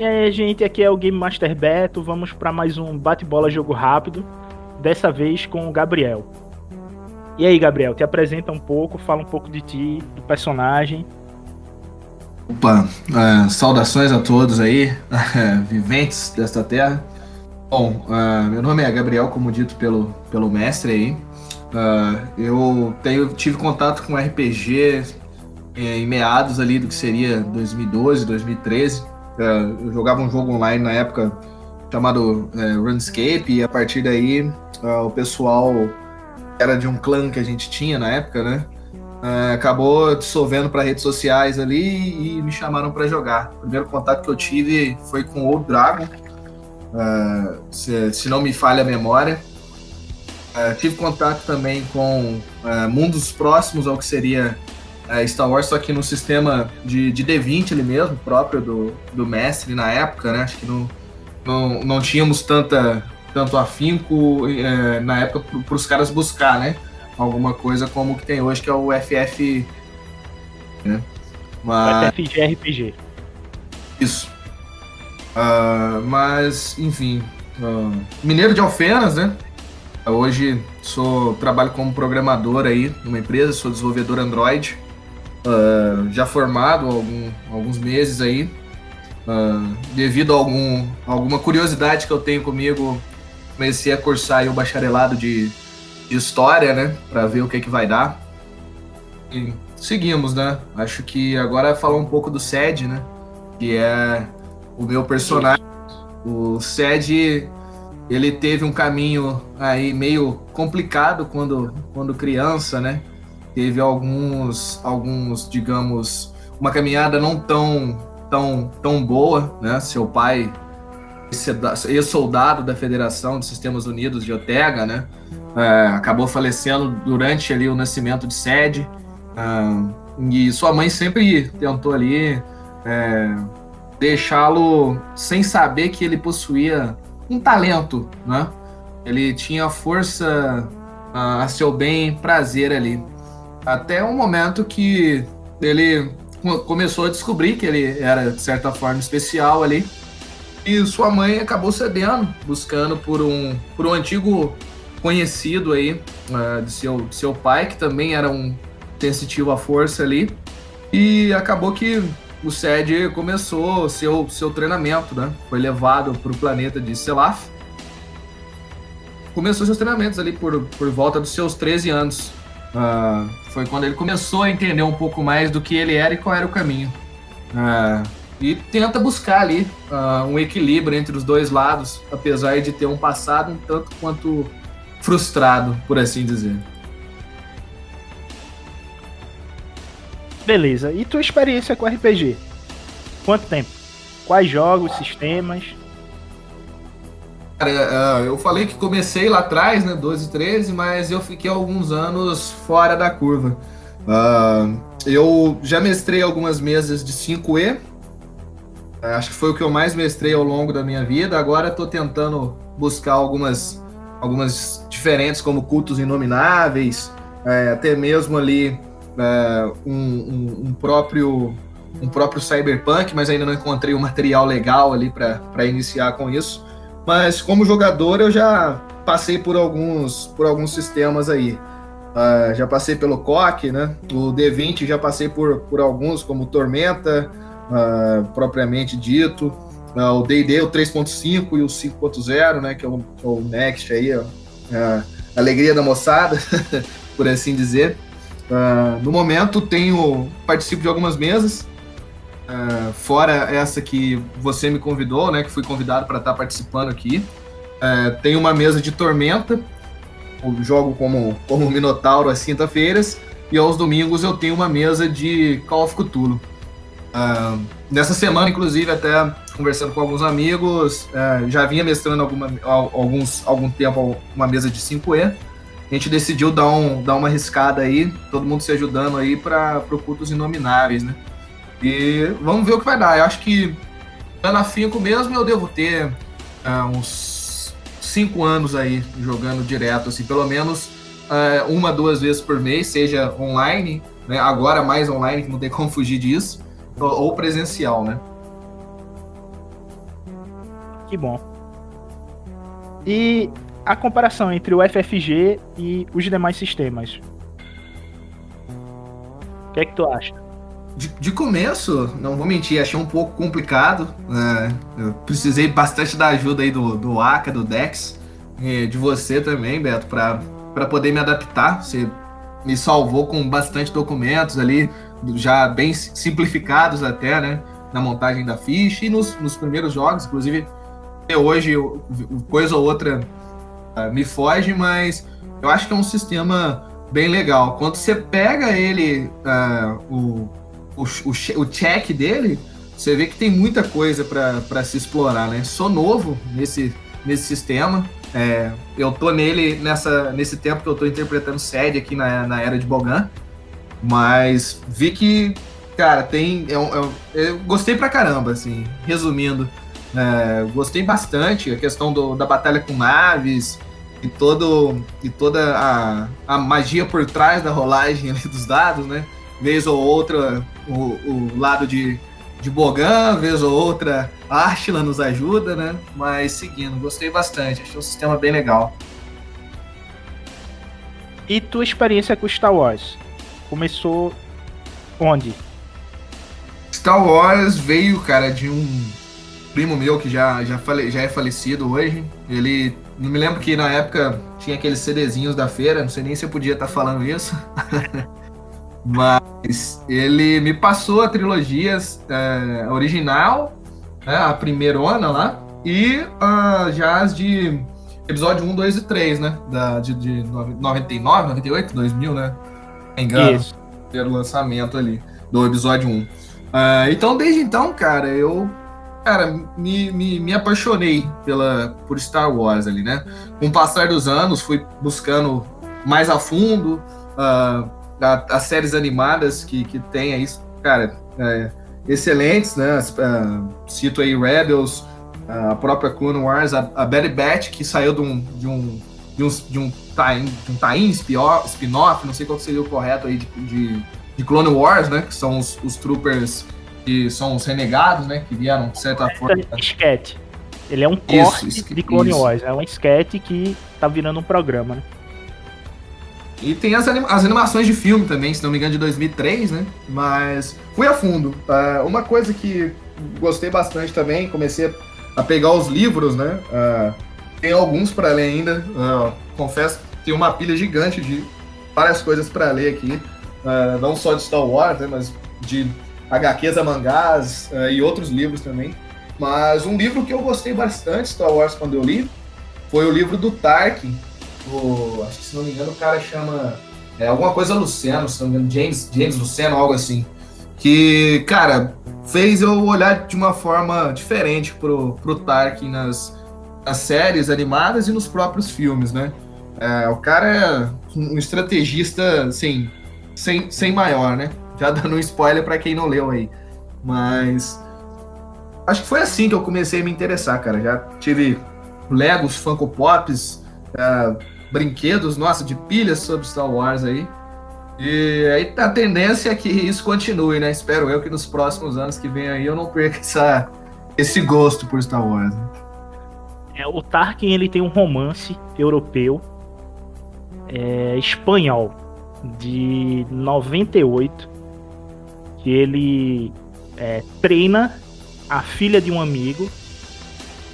E aí, gente, aqui é o Game Master Beto. Vamos para mais um bate-bola jogo rápido, dessa vez com o Gabriel. E aí, Gabriel, te apresenta um pouco, fala um pouco de ti, do personagem. Opa, é, saudações a todos aí, viventes desta terra. Bom, uh, meu nome é Gabriel, como dito pelo, pelo mestre aí. Uh, eu tenho, tive contato com RPG em meados ali do que seria 2012, 2013. Uh, eu jogava um jogo online na época chamado uh, RuneScape e a partir daí uh, o pessoal era de um clã que a gente tinha na época, né? acabou dissolvendo para redes sociais ali e me chamaram para jogar. O primeiro contato que eu tive foi com o Dragon, se, se não me falha a memória. Tive contato também com mundos próximos ao que seria uh, Star Wars, só que no sistema de, de D20 ali mesmo, próprio do, do mestre na época, né? Acho que não, não, não tínhamos tanta, tanto afinco na época para os caras buscar, né? Alguma coisa como o que tem hoje, que é o FF. Né? Mas... FFG RPG. Isso. mas, enfim. Mineiro de Alfenas, né? Hoje sou trabalho como programador aí numa empresa, sou desenvolvedor Android, uh, já formado há algum, alguns meses aí. Uh, devido a algum, alguma curiosidade que eu tenho comigo, comecei a cursar o bacharelado de, de história, né, para ver o que que vai dar. E seguimos, né? Acho que agora é falar um pouco do SED, né, que é o meu personagem. O SED ele teve um caminho aí meio complicado quando, quando criança, né? Teve alguns, alguns, digamos, uma caminhada não tão, tão, tão boa, né? Seu pai, ex-soldado da Federação de Sistemas Unidos de Otega, né? É, acabou falecendo durante ali o nascimento de sede. É, e sua mãe sempre tentou ali é, deixá-lo sem saber que ele possuía um talento, né? Ele tinha força a, a seu bem prazer ali. Até um momento que ele começou a descobrir que ele era, de certa forma, especial ali. E sua mãe acabou cedendo, buscando por um, por um antigo conhecido aí uh, de, seu, de seu pai, que também era um sensitivo à força ali. E acabou que o SED começou seu, seu treinamento, né? Foi levado para o planeta de Selaf. Começou seus treinamentos ali por, por volta dos seus 13 anos. Uh, foi quando ele começou a entender um pouco mais do que ele era e qual era o caminho. Uh, e tenta buscar ali uh, um equilíbrio entre os dois lados, apesar de ter um passado um tanto quanto frustrado, por assim dizer. Beleza. E tua experiência com RPG? Quanto tempo? Quais jogos, sistemas? Cara, é, eu falei que comecei lá atrás, né, 12, 13, mas eu fiquei alguns anos fora da curva. Uh, eu já mestrei algumas mesas de 5E, é, acho que foi o que eu mais mestrei ao longo da minha vida. Agora estou tentando buscar algumas, algumas diferentes, como cultos inomináveis, é, até mesmo ali é, um, um, um, próprio um próprio cyberpunk, mas ainda não encontrei o um material legal ali para iniciar com isso. Mas como jogador eu já passei por alguns por alguns sistemas aí. Uh, já passei pelo COC, né? O D20 já passei por, por alguns, como Tormenta, uh, propriamente dito. Uh, o D&D, o 3.5 e o 5.0, né? Que é o, o Next aí, ó. alegria da moçada, por assim dizer. No momento tenho participo de algumas mesas, uh, fora essa que você me convidou, né? Que fui convidado para estar tá participando aqui. Uh, tenho uma mesa de Tormenta, eu jogo como como Minotauro às quinta-feiras e aos domingos eu tenho uma mesa de Call of Cthulhu. Uh, nessa semana, inclusive, até conversando com alguns amigos, já vinha mestrando alguma, alguns, algum tempo uma mesa de 5E a gente decidiu dar, um, dar uma arriscada aí, todo mundo se ajudando aí para cultos inomináveis, né? E vamos ver o que vai dar. Eu acho que dando afinco mesmo, eu devo ter uh, uns cinco anos aí jogando direto, assim, pelo menos uh, uma, duas vezes por mês, seja online, né? Agora mais online, que não tem como fugir disso, ou presencial, né? Que bom. E a comparação entre o FFG e os demais sistemas. O que é que tu acha? De, de começo, não vou mentir, achei um pouco complicado. Né? eu precisei bastante da ajuda aí do, do Aka, do Dex, e de você também, Beto, para poder me adaptar. Você me salvou com bastante documentos ali, já bem simplificados até, né? Na montagem da ficha e nos, nos primeiros jogos, inclusive até hoje coisa ou outra uh, me foge, mas eu acho que é um sistema bem legal. Quando você pega ele, uh, o, o, o, check dele, você vê que tem muita coisa para se explorar, né? Sou novo nesse, nesse sistema. É, eu tô nele nessa, nesse tempo que eu tô interpretando sede aqui na, na era de Bogan. Mas vi que, cara, tem. Eu, é eu, é eu gostei pra caramba, assim, resumindo. É, gostei bastante a questão do, da batalha com naves e, todo, e toda a, a magia por trás da rolagem dos dados, né? Vez ou outra, o, o lado de, de Bogan, vez ou outra, Archila nos ajuda, né? Mas seguindo, gostei bastante, achei um sistema bem legal. E tua experiência com Star Wars? Começou onde? Star Wars veio, cara, de um primo meu que já, já, fale, já é falecido hoje. Ele. Não me lembro que na época tinha aqueles CDzinhos da feira, não sei nem se eu podia estar tá falando isso. Mas ele me passou a trilogia é, original, né, a primeirona lá, e uh, já as de episódio 1, 2 e 3, né? Da, de, de 99, 98, 2000, né? Engano. Isso. Pelo lançamento ali do episódio 1. Uh, ah, então, desde então, cara, eu cara, me, me, me, apaixonei pela, por Star Wars ali, né? Com o passar dos anos, fui buscando mais a fundo. Uh, a, as séries animadas que, que tem aí, cara, é, excelentes, né? Uh, cito aí Rebels, a própria Clone Wars, a, a Bad Batch, que saiu de um, de um, de um, de um tie-in, spin-off, não sei qual seria o correto aí, de, de, de, Clone Wars, né? Que são os, os troopers que são os renegados, né? Que vieram, de certa é, forma. Esquete. Ele é um corte isso, de Clone isso. Wars, é um esquete que tá virando um programa, né? E tem as, anima as, animações de filme também, se não me engano, de 2003, né? Mas fui a fundo. Uh, uma coisa que gostei bastante também, comecei a pegar os livros, né? Uh, tem alguns para ler ainda. Uh, confesso, tem uma pilha gigante de várias coisas para ler aqui. não só de Star Wars, né? Mas de HQs a mangás e outros livros também. Mas um livro que eu gostei bastante, Star Wars, quando eu li, foi o livro do Tarkin, o, acho que se não me engano o cara chama é, alguma coisa Luciano, se não me engano, James, James Luciano, algo assim. Que, cara, fez eu olhar de uma forma diferente pro, pro Tarkin nas, nas séries animadas e nos próprios filmes, né? É, o cara é um estrategista, assim, sem, sem maior, né? Já dando um spoiler para quem não leu aí. Mas acho que foi assim que eu comecei a me interessar, cara. Já tive Legos, Funko Pops, uh, brinquedos, nossa, de pilhas sobre Star Wars aí. E aí a tendência é que isso continue, né? Espero eu que nos próximos anos que vem aí eu não perca essa, esse gosto por Star Wars. Né? É, o Tarkin ele tem um romance europeu é, espanhol de 98 que ele é, treina a filha de um amigo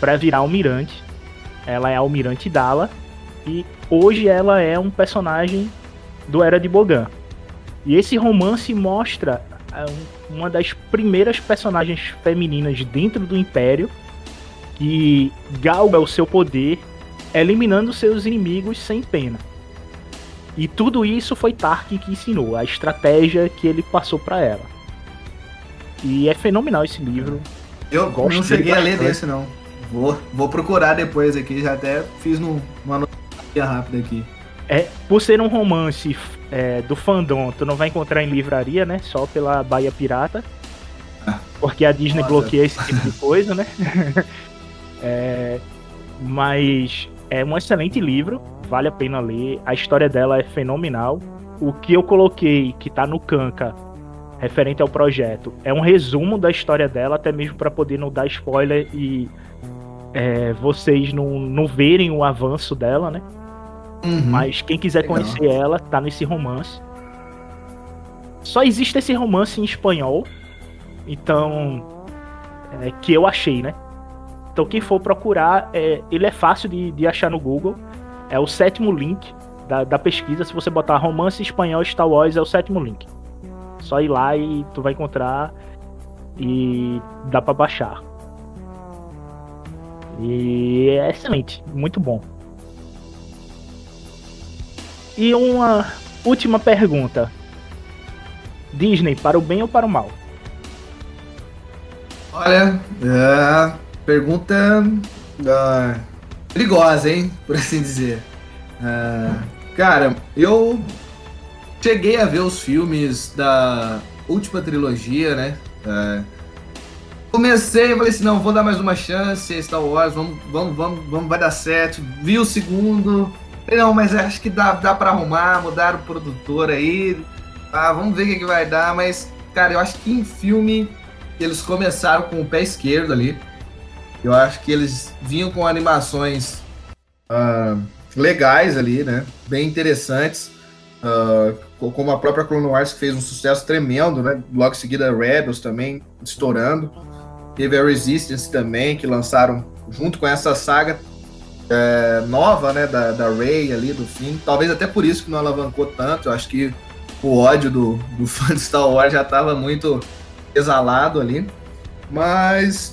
para virar almirante. Ela é almirante Dala e hoje ela é um personagem do Era de Bogan. E esse romance mostra é, uma das primeiras personagens femininas dentro do Império que galga o seu poder eliminando seus inimigos sem pena. E tudo isso foi Tarkin que ensinou, a estratégia que ele passou para ela. E é fenomenal esse livro. Eu Gosto não cheguei a ler desse não. Vou, vou procurar depois aqui, já até fiz no, uma rápida aqui. É, por ser um romance é, do fandom, tu não vai encontrar em livraria, né? Só pela Baía Pirata. Ah. Porque a Disney Nossa. bloqueia esse tipo de coisa, né? é, mas é um excelente livro, vale a pena ler. A história dela é fenomenal. O que eu coloquei, que tá no Canca, referente ao projeto, é um resumo da história dela, até mesmo para poder não dar spoiler e é, vocês não, não verem o avanço dela, né? Uhum. Mas quem quiser Legal. conhecer ela, tá nesse romance. Só existe esse romance em espanhol. Então. É, que eu achei, né? Então quem for procurar, é, ele é fácil de, de achar no Google. É o sétimo link da, da pesquisa. Se você botar romance espanhol Star Wars, é o sétimo link. Só ir lá e tu vai encontrar e dá para baixar. E é excelente, muito bom. E uma última pergunta. Disney, para o bem ou para o mal? Olha, é, pergunta é, perigosa, hein? Por assim dizer. É, cara, eu cheguei a ver os filmes da última trilogia, né? É, comecei falei assim, não, vou dar mais uma chance, Star Wars, vamos, vamos, vamos, vamos, vai dar certo. Vi o segundo, não, mas acho que dá, dá pra arrumar, mudar o produtor aí, ah, vamos ver o que, que vai dar, mas, cara, eu acho que em filme eles começaram com o pé esquerdo ali. Eu acho que eles vinham com animações uh, legais ali, né? Bem interessantes. Uh, como a própria Clone Wars que fez um sucesso tremendo, né? Logo em seguida Rebels também estourando. Teve a Resistance também, que lançaram junto com essa saga é, nova, né? Da, da Rey ali, do fim. Talvez até por isso que não alavancou tanto. Eu acho que o ódio do, do fã de Star Wars já estava muito exalado ali. Mas,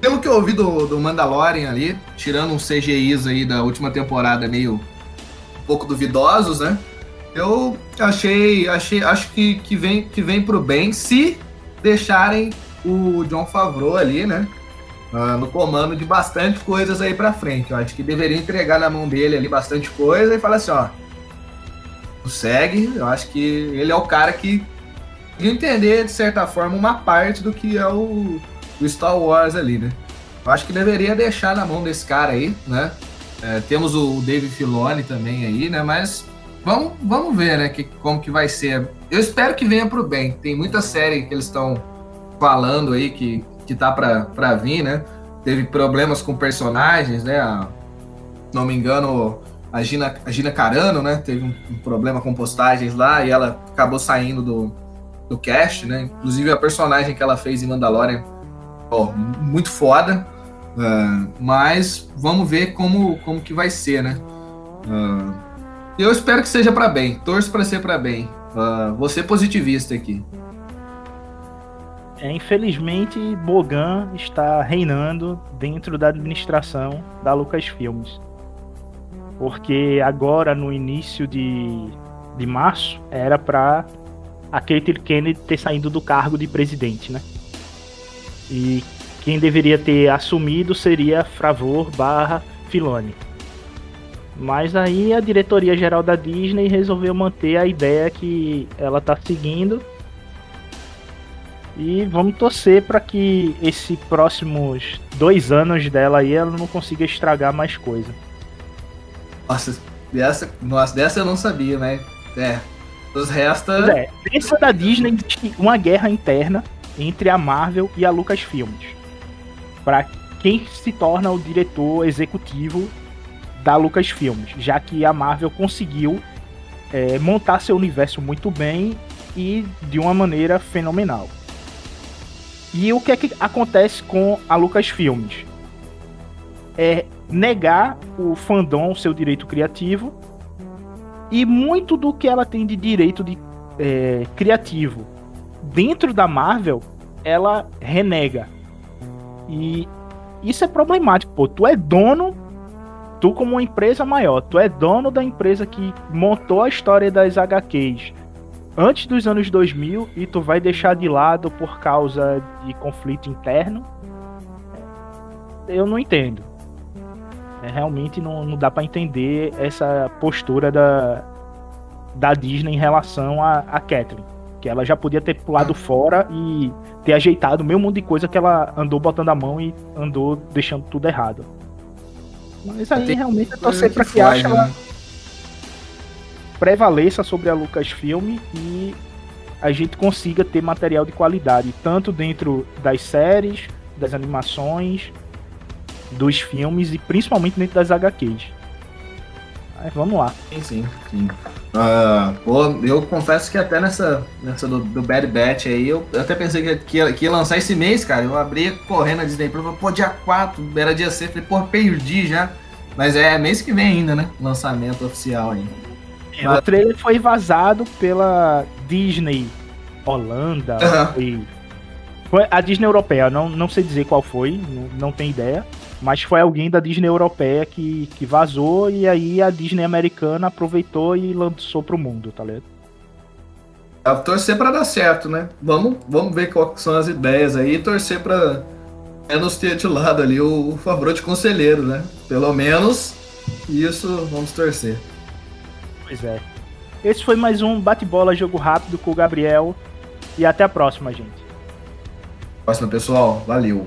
pelo que eu ouvi do, do Mandalorian ali, tirando uns CGIs aí da última temporada meio um pouco duvidosos, né? Eu achei, achei, acho que, que vem que vem pro bem se deixarem o John Favreau ali, né? Uh, no comando de bastante coisas aí para frente. Eu acho que deveria entregar na mão dele ali bastante coisa e falar assim, ó, segue. Eu acho que ele é o cara que entender, de certa forma, uma parte do que é o, o Star Wars ali, né? Eu acho que deveria deixar na mão desse cara aí, né? É, temos o Dave Filoni também aí, né? Mas vamos, vamos ver, né? Que, como que vai ser. Eu espero que venha pro bem. Tem muita série que eles estão falando aí que, que tá pra vir, né? Teve problemas com personagens, né? A, não me engano, a Gina, a Gina Carano, né? Teve um, um, problema com postagens lá e ela acabou saindo do, do cast, né? Inclusive a personagem que ela fez em Mandalorian, ó, muito foda. Uh, mas vamos ver como, como que vai ser, né? Uh, eu espero que seja para bem. Torço para ser para bem. Uh, vou ser positivista aqui. É, infelizmente, Bogan está reinando dentro da administração da Lucasfilmes porque agora no início de, de março era para a Kathleen Kennedy ter saído do cargo de presidente, né? E quem deveria ter assumido seria Favor barra Filoni. Mas aí a diretoria geral da Disney resolveu manter a ideia que ela tá seguindo. E vamos torcer para que esses próximos dois anos dela aí ela não consiga estragar mais coisa. Nossa, dessa, nossa, dessa eu não sabia, né? É. Os restos. É, dentro da Disney existe uma guerra interna entre a Marvel e a Lucasfilmes. Para quem se torna o diretor executivo da Lucasfilmes, já que a Marvel conseguiu é, montar seu universo muito bem e de uma maneira fenomenal. E o que é que acontece com a Lucasfilmes? É, negar o fandom seu direito criativo e muito do que ela tem de direito de é, criativo dentro da Marvel ela renega e isso é problemático pô tu é dono tu como uma empresa maior tu é dono da empresa que montou a história das HQs antes dos anos 2000 e tu vai deixar de lado por causa de conflito interno eu não entendo é, realmente não, não dá para entender essa postura da, da Disney em relação a, a Kathleen. Que ela já podia ter pulado fora e ter ajeitado o mesmo monte de coisa que ela andou botando a mão e andou deixando tudo errado. Mas aí realmente é torcer pra que, que acha né? Prevaleça sobre a Lucasfilm e a gente consiga ter material de qualidade, tanto dentro das séries, das animações dos filmes e principalmente dentro das HQs. Mas vamos lá. Sim, sim, sim. Uh, pô, eu confesso que até nessa, nessa do, do Bad Batch aí, eu, eu até pensei que, que, ia, que, ia, lançar esse mês, cara. Eu abri correndo a Disney Plus, pô, dia 4, era dia 6, falei, pô, perdi já. Mas é mês que vem ainda, né? Lançamento oficial ainda. O trailer foi vazado pela Disney Holanda. Uhum. Foi, foi a Disney Europeia, não, não sei dizer qual foi, não, não tenho ideia. Mas foi alguém da Disney europeia que, que vazou e aí a Disney americana aproveitou e lançou pro mundo, tá ligado? É, torcer para dar certo, né? Vamos, vamos ver quais são as ideias aí e torcer para menos ter de lado ali o, o favor de conselheiro, né? Pelo menos isso vamos torcer. Pois é. Esse foi mais um bate-bola jogo rápido com o Gabriel e até a próxima, gente. Próxima, pessoal. Valeu.